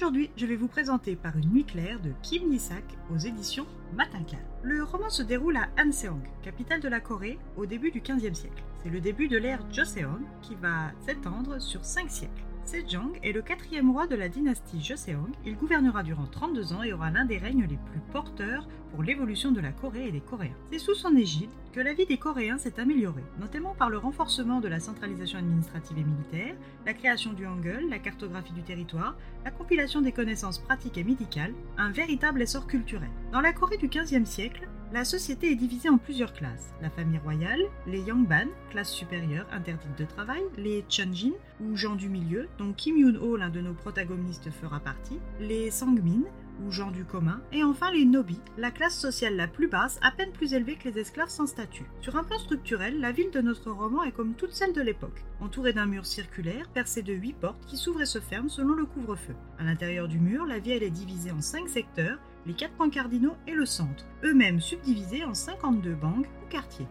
Aujourd'hui, je vais vous présenter Par une nuit claire de Kim Nisak aux éditions Matinka. Le roman se déroule à Anseong, capitale de la Corée, au début du XVe siècle. C'est le début de l'ère Joseon qui va s'étendre sur cinq siècles. Sejong est le quatrième roi de la dynastie Joseon. Il gouvernera durant 32 ans et aura l'un des règnes les plus porteurs pour l'évolution de la Corée et des Coréens. C'est sous son égide que la vie des Coréens s'est améliorée, notamment par le renforcement de la centralisation administrative et militaire, la création du Hangul, la cartographie du territoire, la compilation des connaissances pratiques et médicales, un véritable essor culturel. Dans la Corée du XVe siècle, la société est divisée en plusieurs classes. La famille royale, les Yangban, classe supérieure interdite de travail, les Chunjin, ou gens du milieu, dont Kim Yoon-ho, l'un de nos protagonistes, fera partie, les Sangmin, ou gens du commun, et enfin les nobis, la classe sociale la plus basse, à peine plus élevée que les esclaves sans statut. Sur un plan structurel, la ville de notre roman est comme toute celle de l'époque, entourée d'un mur circulaire percé de huit portes qui s'ouvrent et se ferment selon le couvre-feu. À l'intérieur du mur, la ville est divisée en cinq secteurs, les quatre points cardinaux et le centre, eux-mêmes subdivisés en 52 bangs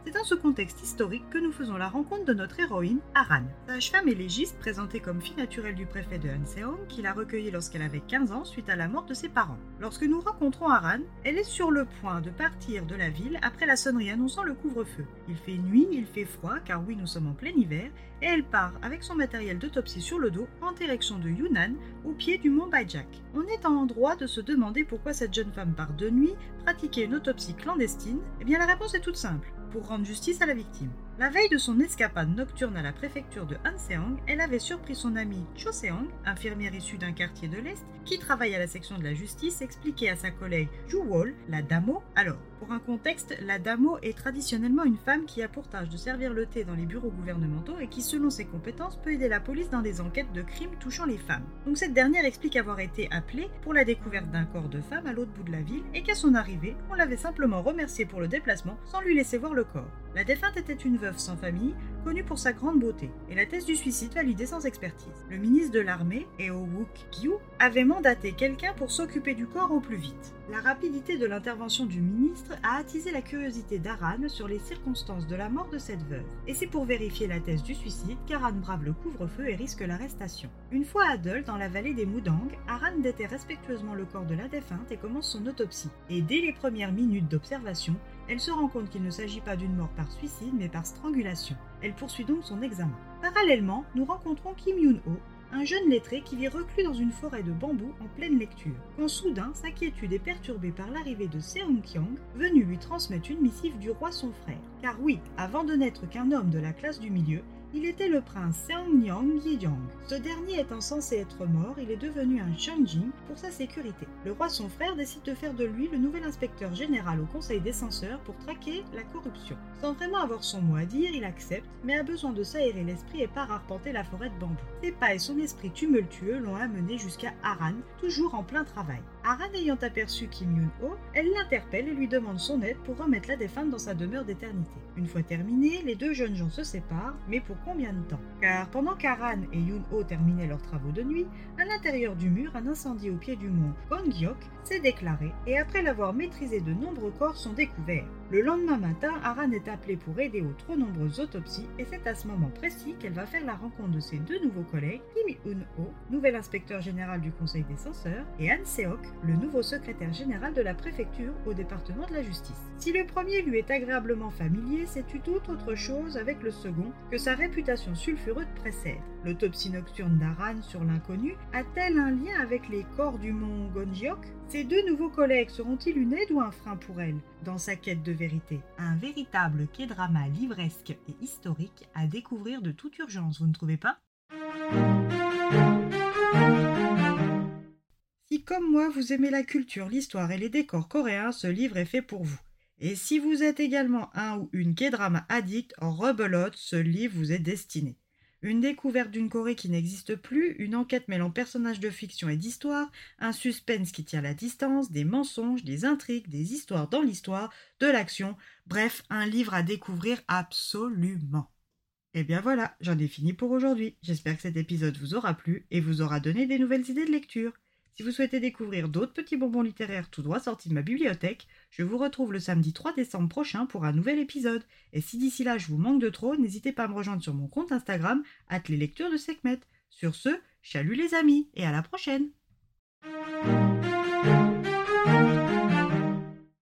C'est dans ce contexte historique que nous faisons la rencontre de notre héroïne, Aran, sage-femme et légiste présentée comme fille naturelle du préfet de Hanseong, qui l'a recueillie lorsqu'elle avait 15 ans suite à la mort de ses parents. Lorsque nous rencontrons Aran, elle est sur le point de partir de la ville après la sonnerie annonçant le couvre-feu. Il fait nuit, il fait froid, car oui, nous sommes en plein hiver, et elle part avec son matériel d'autopsie sur le dos en direction de Yunnan, au pied du mont Baijak. On est en droit de se demander pourquoi cette jeune femme part de nuit pratiquer une autopsie clandestine Eh bien la réponse est toute simple, pour rendre justice à la victime. La veille de son escapade nocturne à la préfecture de Hanseong, elle avait surpris son amie Cho Seong, infirmière issue d'un quartier de l'Est, qui travaille à la section de la justice, expliquer à sa collègue Ju Wol, la damo. Alors, pour un contexte, la damo est traditionnellement une femme qui a pour tâche de servir le thé dans les bureaux gouvernementaux et qui, selon ses compétences, peut aider la police dans des enquêtes de crimes touchant les femmes. Donc cette dernière explique avoir été appelée pour la découverte d'un corps de femme à l'autre bout de la ville et qu'à son arrivée, on l'avait simplement remerciée pour le déplacement sans lui laisser voir le corps. La défunte était une veuve sans famille, connue pour sa grande beauté, et la thèse du suicide validée sans expertise. Le ministre de l'armée, Eo Wook Kyu, avait mandaté quelqu'un pour s'occuper du corps au plus vite. La rapidité de l'intervention du ministre a attisé la curiosité d'Aran sur les circonstances de la mort de cette veuve, et c'est pour vérifier la thèse du suicide qu'Aran brave le couvre-feu et risque l'arrestation. Une fois à dans la vallée des Moudang, Aran déterre respectueusement le corps de la défunte et commence son autopsie. Et dès les premières minutes d'observation, elle se rend compte qu'il ne s'agit pas d'une mort par suicide mais par Elle poursuit donc son examen. Parallèlement, nous rencontrons Kim Yoon-ho, un jeune lettré qui vit reclus dans une forêt de bambous en pleine lecture, quand soudain sa quiétude est perturbée par l'arrivée de Seong Kyong, venu lui transmettre une missive du roi son frère. Car oui, avant de n'être qu'un homme de la classe du milieu, il était le prince Seongnyeong Yejong. Ce dernier étant censé être mort, il est devenu un Shanjin pour sa sécurité. Le roi son frère décide de faire de lui le nouvel inspecteur général au conseil des censeurs pour traquer la corruption. Sans vraiment avoir son mot à dire, il accepte, mais a besoin de s'aérer l'esprit et part arpenter la forêt de bambou. Ses pas et son esprit tumultueux l'ont amené jusqu'à Aran, toujours en plein travail. Aran ayant aperçu Kim Yoon-ho, elle l'interpelle et lui demande son aide pour remettre la défunte dans sa demeure d'éternité. Une fois terminé, les deux jeunes gens se séparent, mais pour combien de temps? Car pendant qu'Aran et Yoon-ho terminaient leurs travaux de nuit, à l'intérieur du mur, un incendie au pied du mont Gongyok s'est déclaré et après l'avoir maîtrisé, de nombreux corps sont découverts. Le lendemain matin, Aran est appelée pour aider aux trop nombreuses autopsies et c'est à ce moment précis qu'elle va faire la rencontre de ses deux nouveaux collègues, Kim Yoon-ho, nouvel inspecteur général du Conseil des censeurs, et Han Seok, le nouveau secrétaire général de la préfecture au département de la justice. Si le premier lui est agréablement familier, c'est tout autre chose avec le second que sa réputation sulfureuse précède. L'autopsie nocturne d'Aran sur l'inconnu a-t-elle un lien avec les corps du mont Gonjiok Ces deux nouveaux collègues seront-ils une aide ou un frein pour elle? Dans sa quête de vérité Un véritable quai-drama livresque et historique à découvrir de toute urgence, vous ne trouvez pas? Moi vous aimez la culture, l'histoire et les décors coréens, ce livre est fait pour vous. Et si vous êtes également un ou une K-drama addict rebelote, ce livre vous est destiné. Une découverte d'une Corée qui n'existe plus, une enquête mêlant personnages de fiction et d'histoire, un suspense qui tient la distance, des mensonges, des intrigues, des histoires dans l'histoire, de l'action, bref, un livre à découvrir absolument. Et bien voilà, j'en ai fini pour aujourd'hui. J'espère que cet épisode vous aura plu et vous aura donné des nouvelles idées de lecture. Si vous souhaitez découvrir d'autres petits bonbons littéraires tout droit sortis de ma bibliothèque, je vous retrouve le samedi 3 décembre prochain pour un nouvel épisode. Et si d'ici là je vous manque de trop, n'hésitez pas à me rejoindre sur mon compte Instagram, les lectures de Sekhmet. Sur ce, chalut les amis et à la prochaine